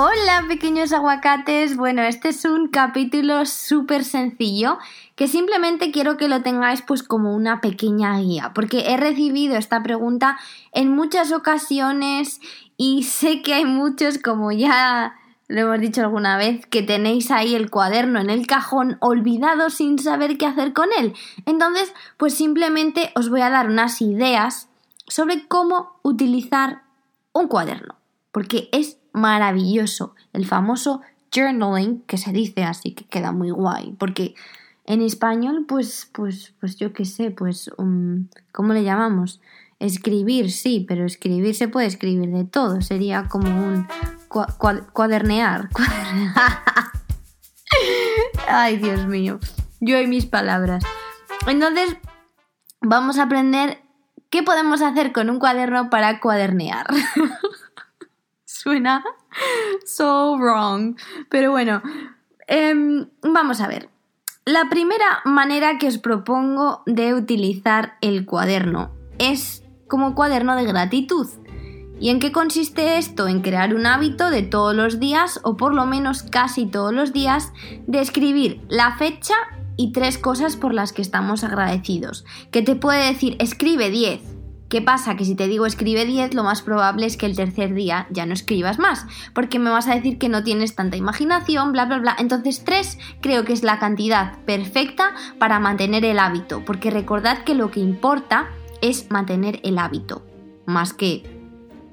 Hola pequeños aguacates, bueno, este es un capítulo súper sencillo que simplemente quiero que lo tengáis pues como una pequeña guía, porque he recibido esta pregunta en muchas ocasiones y sé que hay muchos, como ya lo hemos dicho alguna vez, que tenéis ahí el cuaderno en el cajón olvidado sin saber qué hacer con él. Entonces, pues simplemente os voy a dar unas ideas sobre cómo utilizar un cuaderno, porque es maravilloso, el famoso journaling, que se dice así, que queda muy guay, porque en español, pues, pues, pues yo qué sé, pues, um, ¿cómo le llamamos? Escribir, sí, pero escribir se puede escribir de todo, sería como un cuadernear. Ay, Dios mío, yo y mis palabras. Entonces, vamos a aprender qué podemos hacer con un cuaderno para cuadernear. Suena so wrong. Pero bueno, em, vamos a ver. La primera manera que os propongo de utilizar el cuaderno es como cuaderno de gratitud. ¿Y en qué consiste esto? En crear un hábito de todos los días, o por lo menos casi todos los días, de escribir la fecha y tres cosas por las que estamos agradecidos. Que te puede decir, escribe 10, ¿Qué pasa? Que si te digo escribe 10, lo más probable es que el tercer día ya no escribas más, porque me vas a decir que no tienes tanta imaginación, bla, bla, bla. Entonces 3 creo que es la cantidad perfecta para mantener el hábito, porque recordad que lo que importa es mantener el hábito, más que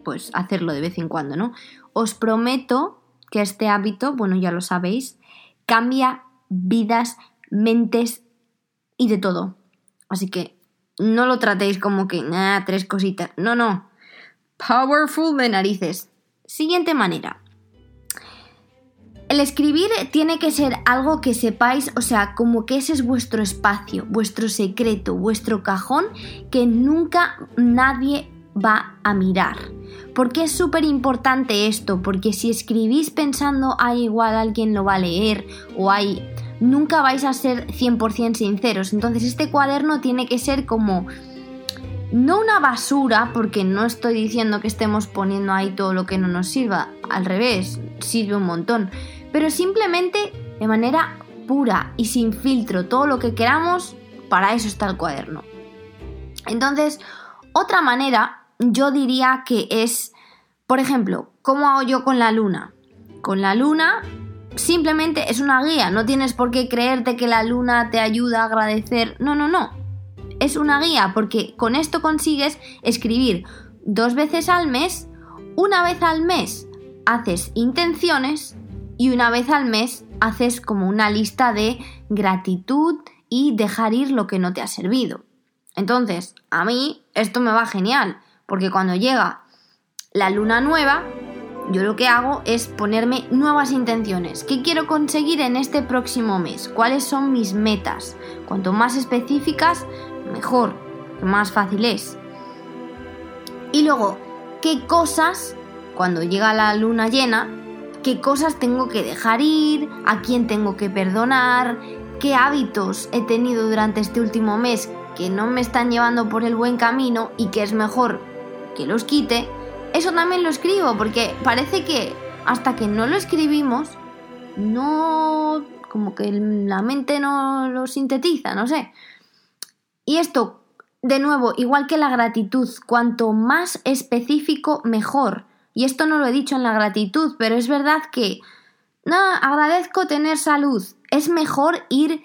pues hacerlo de vez en cuando, ¿no? Os prometo que este hábito, bueno, ya lo sabéis, cambia vidas, mentes y de todo. Así que no lo tratéis como que, nada, tres cositas. No, no. Powerful de narices. Siguiente manera. El escribir tiene que ser algo que sepáis, o sea, como que ese es vuestro espacio, vuestro secreto, vuestro cajón, que nunca nadie va a mirar. ¿Por qué es súper importante esto? Porque si escribís pensando, hay igual alguien lo va a leer, o hay nunca vais a ser 100% sinceros. Entonces este cuaderno tiene que ser como no una basura, porque no estoy diciendo que estemos poniendo ahí todo lo que no nos sirva, al revés, sirve un montón, pero simplemente de manera pura y sin filtro, todo lo que queramos, para eso está el cuaderno. Entonces, otra manera, yo diría que es, por ejemplo, ¿cómo hago yo con la luna? Con la luna simplemente es una guía, no tienes por qué creerte que la luna te ayuda a agradecer, no, no, no, es una guía porque con esto consigues escribir dos veces al mes, una vez al mes haces intenciones y una vez al mes haces como una lista de gratitud y dejar ir lo que no te ha servido. Entonces, a mí esto me va genial, porque cuando llega la luna nueva, yo lo que hago es ponerme nuevas intenciones. ¿Qué quiero conseguir en este próximo mes? ¿Cuáles son mis metas? Cuanto más específicas, mejor, más fácil es. Y luego, ¿qué cosas, cuando llega la luna llena, qué cosas tengo que dejar ir? ¿A quién tengo que perdonar? ¿Qué hábitos he tenido durante este último mes que no me están llevando por el buen camino y que es mejor que los quite? Eso también lo escribo, porque parece que hasta que no lo escribimos, no. como que la mente no lo sintetiza, no sé. Y esto, de nuevo, igual que la gratitud, cuanto más específico, mejor. Y esto no lo he dicho en la gratitud, pero es verdad que. Nada, agradezco tener salud. Es mejor ir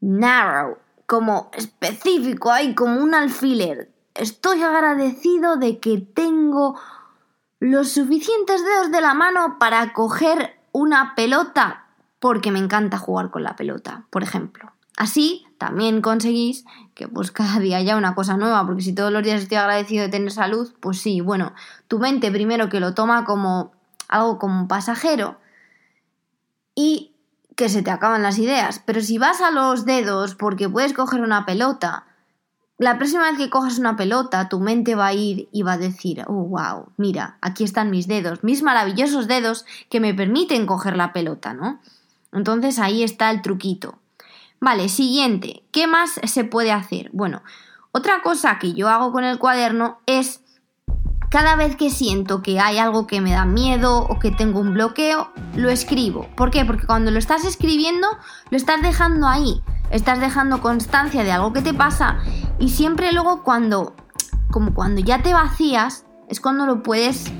narrow, como específico, ahí como un alfiler estoy agradecido de que tengo los suficientes dedos de la mano para coger una pelota porque me encanta jugar con la pelota, por ejemplo. Así también conseguís que pues cada día haya una cosa nueva, porque si todos los días estoy agradecido de tener salud, pues sí, bueno, tu mente primero que lo toma como algo como pasajero y que se te acaban las ideas. Pero si vas a los dedos porque puedes coger una pelota, la próxima vez que cojas una pelota, tu mente va a ir y va a decir, oh, wow, mira, aquí están mis dedos, mis maravillosos dedos que me permiten coger la pelota, ¿no? Entonces ahí está el truquito. Vale, siguiente, ¿qué más se puede hacer? Bueno, otra cosa que yo hago con el cuaderno es cada vez que siento que hay algo que me da miedo o que tengo un bloqueo, lo escribo. ¿Por qué? Porque cuando lo estás escribiendo, lo estás dejando ahí. Estás dejando constancia de algo que te pasa y siempre luego cuando, como cuando ya te vacías, es cuando lo puedes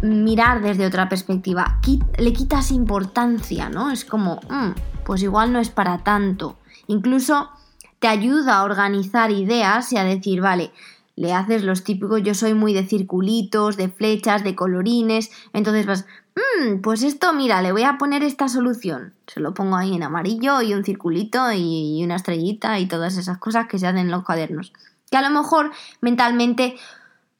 mirar desde otra perspectiva. Le quitas importancia, ¿no? Es como, mm, pues igual no es para tanto. Incluso te ayuda a organizar ideas y a decir, vale, le haces los típicos, yo soy muy de circulitos, de flechas, de colorines, entonces vas, mmm, pues esto, mira, le voy a poner esta solución. Se lo pongo ahí en amarillo y un circulito y una estrellita y todas esas cosas que se hacen en los cuadernos. Que a lo mejor mentalmente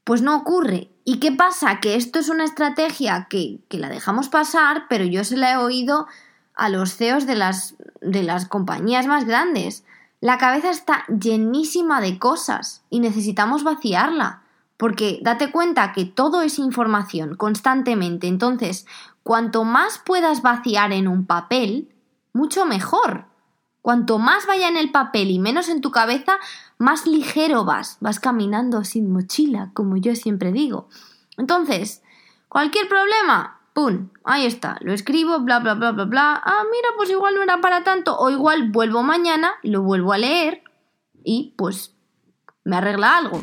pues no ocurre. ¿Y qué pasa? Que esto es una estrategia que, que la dejamos pasar, pero yo se la he oído a los CEOs de las, de las compañías más grandes. La cabeza está llenísima de cosas y necesitamos vaciarla. Porque date cuenta que todo es información constantemente. Entonces, cuanto más puedas vaciar en un papel, mucho mejor. Cuanto más vaya en el papel y menos en tu cabeza, más ligero vas. Vas caminando sin mochila, como yo siempre digo. Entonces, cualquier problema, ¡Pum! Ahí está, lo escribo, bla, bla, bla, bla, bla. Ah, mira, pues igual no era para tanto. O igual vuelvo mañana, lo vuelvo a leer y pues me arregla algo.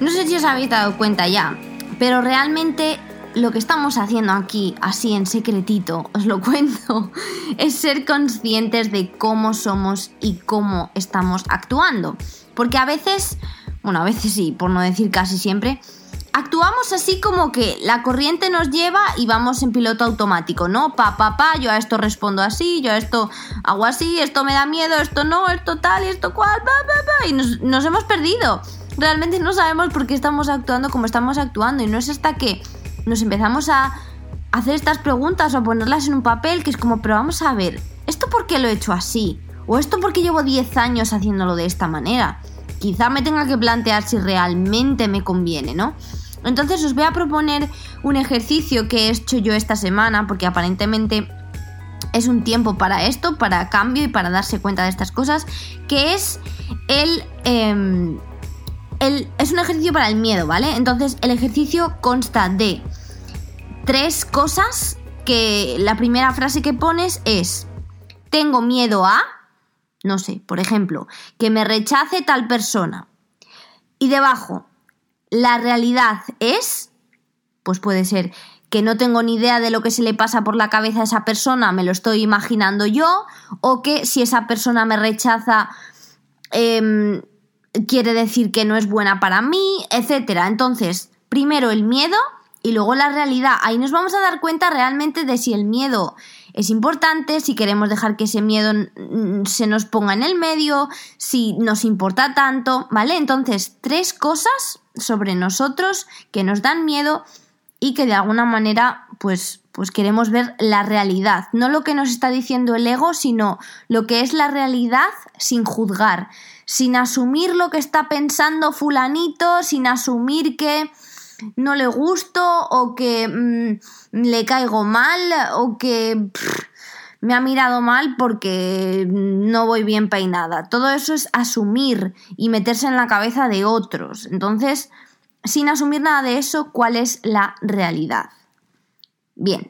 No sé si os habéis dado cuenta ya, pero realmente lo que estamos haciendo aquí, así en secretito, os lo cuento, es ser conscientes de cómo somos y cómo estamos actuando. Porque a veces bueno, a veces sí, por no decir casi siempre, actuamos así como que la corriente nos lleva y vamos en piloto automático, ¿no? Pa, pa, pa, yo a esto respondo así, yo a esto hago así, esto me da miedo, esto no, esto tal, esto cual, pa, pa, pa, y nos, nos hemos perdido. Realmente no sabemos por qué estamos actuando como estamos actuando y no es hasta que nos empezamos a hacer estas preguntas o a ponerlas en un papel que es como, pero vamos a ver, ¿esto por qué lo he hecho así? ¿O esto por qué llevo 10 años haciéndolo de esta manera? quizá me tenga que plantear si realmente me conviene, ¿no? Entonces os voy a proponer un ejercicio que he hecho yo esta semana, porque aparentemente es un tiempo para esto, para cambio y para darse cuenta de estas cosas, que es el, em, es un ejercicio para el miedo, ¿vale? Entonces el ejercicio consta de tres cosas que la primera frase que pones es, tengo miedo a no sé, por ejemplo, que me rechace tal persona. Y debajo, la realidad es, pues puede ser que no tengo ni idea de lo que se le pasa por la cabeza a esa persona, me lo estoy imaginando yo, o que si esa persona me rechaza, em, quiere decir que no es buena para mí, etc. Entonces, primero el miedo y luego la realidad. Ahí nos vamos a dar cuenta realmente de si el miedo es importante, si queremos dejar que ese miedo se nos ponga en el medio, si nos importa tanto, ¿vale? Entonces, tres cosas sobre nosotros que nos dan miedo y que de alguna manera, pues, pues queremos ver la realidad, no lo que nos está diciendo el ego, sino lo que es la realidad sin juzgar, sin asumir lo que está pensando fulanito, sin asumir que no le gusto o que mm, le caigo mal o que me ha mirado mal porque no voy bien peinada. Todo eso es asumir y meterse en la cabeza de otros. Entonces, sin asumir nada de eso, ¿cuál es la realidad? Bien.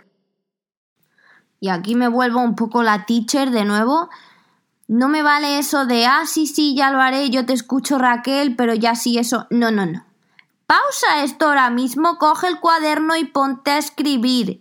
Y aquí me vuelvo un poco la teacher de nuevo. No me vale eso de, ah, sí, sí, ya lo haré, yo te escucho Raquel, pero ya sí eso. No, no, no. Pausa esto ahora mismo, coge el cuaderno y ponte a escribir.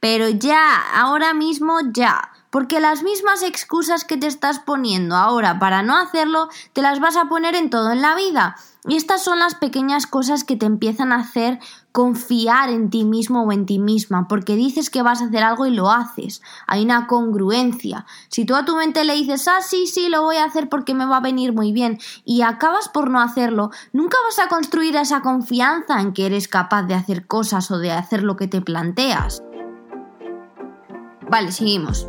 Pero ya, ahora mismo ya. Porque las mismas excusas que te estás poniendo ahora para no hacerlo, te las vas a poner en todo en la vida. Y estas son las pequeñas cosas que te empiezan a hacer confiar en ti mismo o en ti misma, porque dices que vas a hacer algo y lo haces. Hay una congruencia. Si tú a tu mente le dices, ah, sí, sí, lo voy a hacer porque me va a venir muy bien, y acabas por no hacerlo, nunca vas a construir esa confianza en que eres capaz de hacer cosas o de hacer lo que te planteas. Vale, seguimos.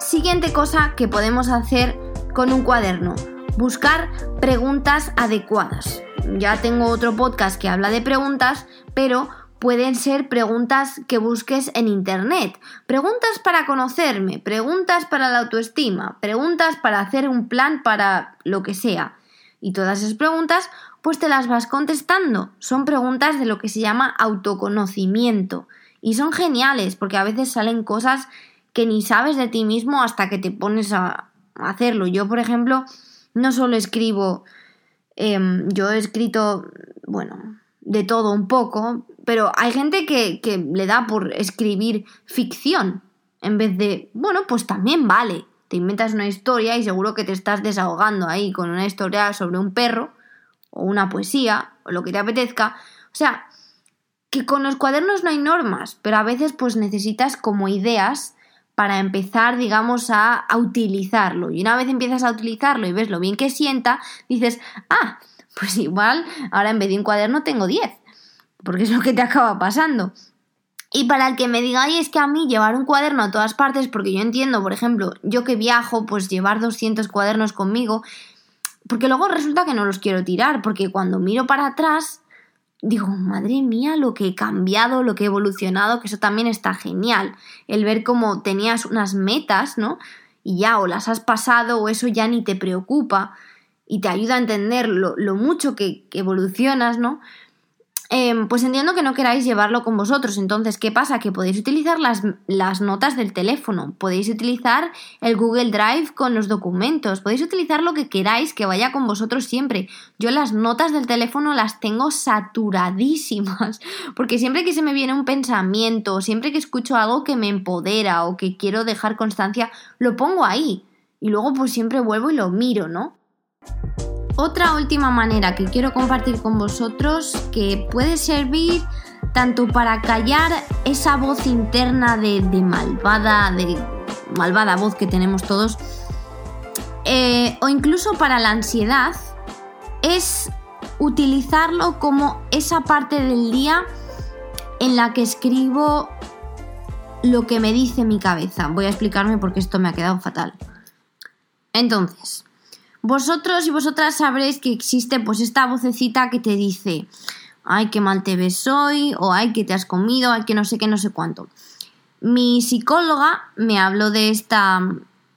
Siguiente cosa que podemos hacer con un cuaderno. Buscar preguntas adecuadas ya tengo otro podcast que habla de preguntas, pero pueden ser preguntas que busques en Internet. Preguntas para conocerme, preguntas para la autoestima, preguntas para hacer un plan para lo que sea. Y todas esas preguntas, pues te las vas contestando. Son preguntas de lo que se llama autoconocimiento. Y son geniales porque a veces salen cosas que ni sabes de ti mismo hasta que te pones a hacerlo. Yo, por ejemplo, no solo escribo Em, yo he escrito, bueno, de todo un poco, pero hay gente que, que le da por escribir ficción en vez de, bueno, pues también vale. Te inventas una historia y seguro que te estás desahogando ahí con una historia sobre un perro o una poesía o lo que te apetezca. O sea, que con los cuadernos no hay normas, pero a veces pues necesitas como ideas para empezar, digamos, a, utilizarlo. Y una vez empiezas a utilizarlo y ves lo bien que sienta, dices, ah, pues igual, ahora en vez de un cuaderno tengo 10, porque es lo que te acaba pasando. Y para el que me diga, ay, es que a mí llevar un cuaderno a todas partes, porque yo entiendo, por ejemplo, yo que viajo, pues llevar 200 cuadernos conmigo, porque luego resulta que no los quiero tirar, porque cuando miro para atrás, digo, madre mía, lo que he cambiado, lo que he evolucionado, que eso también está genial. El ver cómo tenías unas metas, ¿no? Y ya o las has pasado o eso ya ni te preocupa y te ayuda a entender lo, lo mucho que, que evolucionas, ¿no? Em, pues entiendo que no queráis llevarlo con vosotros. Entonces, ¿qué pasa? Que podéis utilizar las, las, notas del teléfono, podéis utilizar el Google Drive con los documentos, podéis utilizar lo que queráis que vaya con vosotros siempre. Yo las notas del teléfono las tengo saturadísimas, porque siempre que se me viene un pensamiento, siempre que escucho algo que me empodera o que quiero dejar constancia, lo pongo ahí. Y luego pues siempre vuelvo y lo miro, ¿no? Otra última manera que quiero compartir con vosotros que puede servir tanto para callar esa voz interna de, malvada, de malvada voz que tenemos todos, eh, o incluso para la ansiedad, es utilizarlo como esa parte del día en la que escribo lo que me dice mi cabeza. Voy a explicarme porque esto me ha quedado fatal. Entonces, vosotros y vosotras sabréis que existe pues esta vocecita que te dice, ay, qué mal te ves hoy, o ay, que te has comido, ay, que no sé qué, no sé cuánto. Mi psicóloga me habló de esta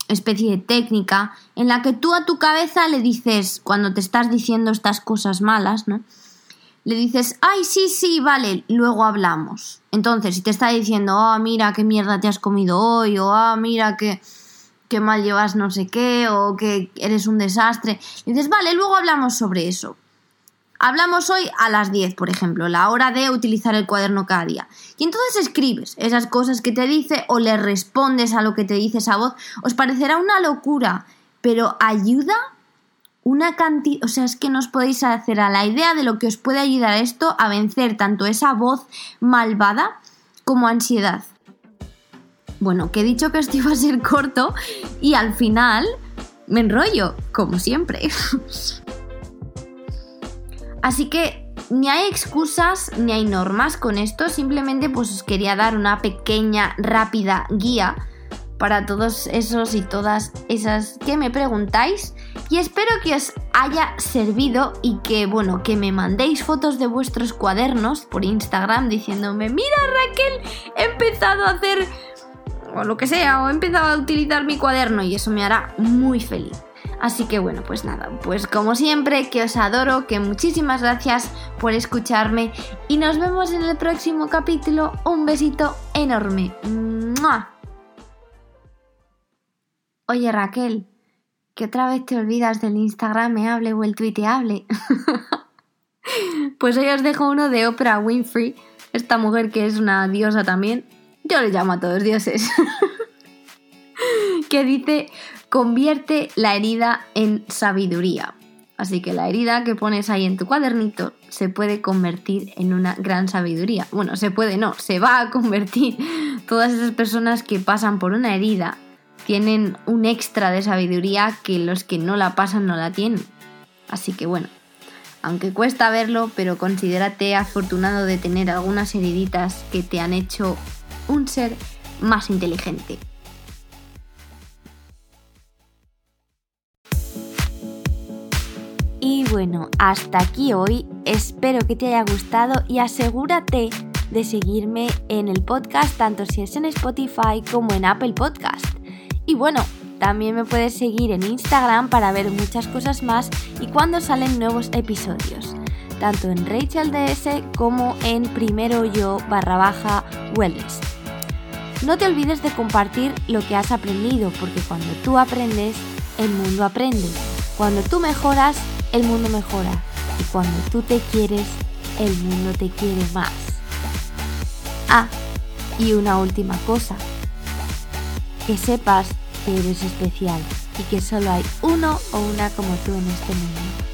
especie de técnica en la que tú a tu cabeza le dices, cuando te estás diciendo estas cosas malas, ¿no? Le dices, ay, sí, sí, vale, luego hablamos. Entonces, si te está diciendo, oh, mira qué mierda te has comido hoy, o ah, mira que que mal llevas no sé qué o que eres un desastre. Y dices, vale, luego hablamos sobre eso. Hablamos hoy a las 10, por ejemplo, la hora de utilizar el cuaderno cada día. Y entonces escribes esas cosas que te dice o le respondes a lo que te dice esa voz. Os parecerá una locura, pero ayuda una cantidad, o sea, es que no os podéis hacer a la idea de lo que os puede ayudar esto a vencer tanto esa voz malvada como ansiedad. Bueno, que he dicho que esto iba a ser corto y al final me enrollo, como siempre. Así que ni hay excusas ni hay normas con esto, simplemente pues os quería dar una pequeña, rápida guía para todos esos y todas esas que me preguntáis y espero que os haya servido y que bueno, que me mandéis fotos de vuestros cuadernos por Instagram diciéndome, mira Raquel, he empezado a hacer o lo que sea, o he empezado a utilizar mi cuaderno y eso me hará muy feliz. Así que bueno, pues nada, pues como siempre, que os adoro, que muchísimas gracias por escucharme y nos vemos en el próximo capítulo. Un besito enorme. Oye Raquel, que otra vez te olvidas del Instagram me hable o el tuiteable. pues hoy os dejo uno de Oprah Winfrey, esta mujer que es una diosa también, yo le llamo a todos dioses, que dice, convierte la herida en sabiduría. Así que la herida que pones ahí en tu cuadernito se puede convertir en una gran sabiduría. Bueno, se puede no, se va a convertir. Todas esas personas que pasan por una herida tienen un extra de sabiduría que los que no la pasan no la tienen. Así que bueno, aunque cuesta verlo, pero considérate afortunado de tener algunas heriditas que te han hecho un ser más inteligente. Y bueno, hasta aquí hoy. Espero que te haya gustado y asegúrate de seguirme en el podcast, tanto si es en Spotify como en Apple Podcast. Y bueno, también me puedes seguir en Instagram para ver muchas cosas más y cuando salen nuevos episodios, tanto en Rachel DS como en primero yo barra baja wellness. No te olvides de compartir lo que has aprendido, porque cuando tú aprendes, el mundo aprende. Cuando tú mejoras, el mundo mejora. Y cuando tú te quieres, el mundo te quiere más. Ah, y una última cosa. Que sepas que eres especial y que solo hay uno o una como tú en este mundo.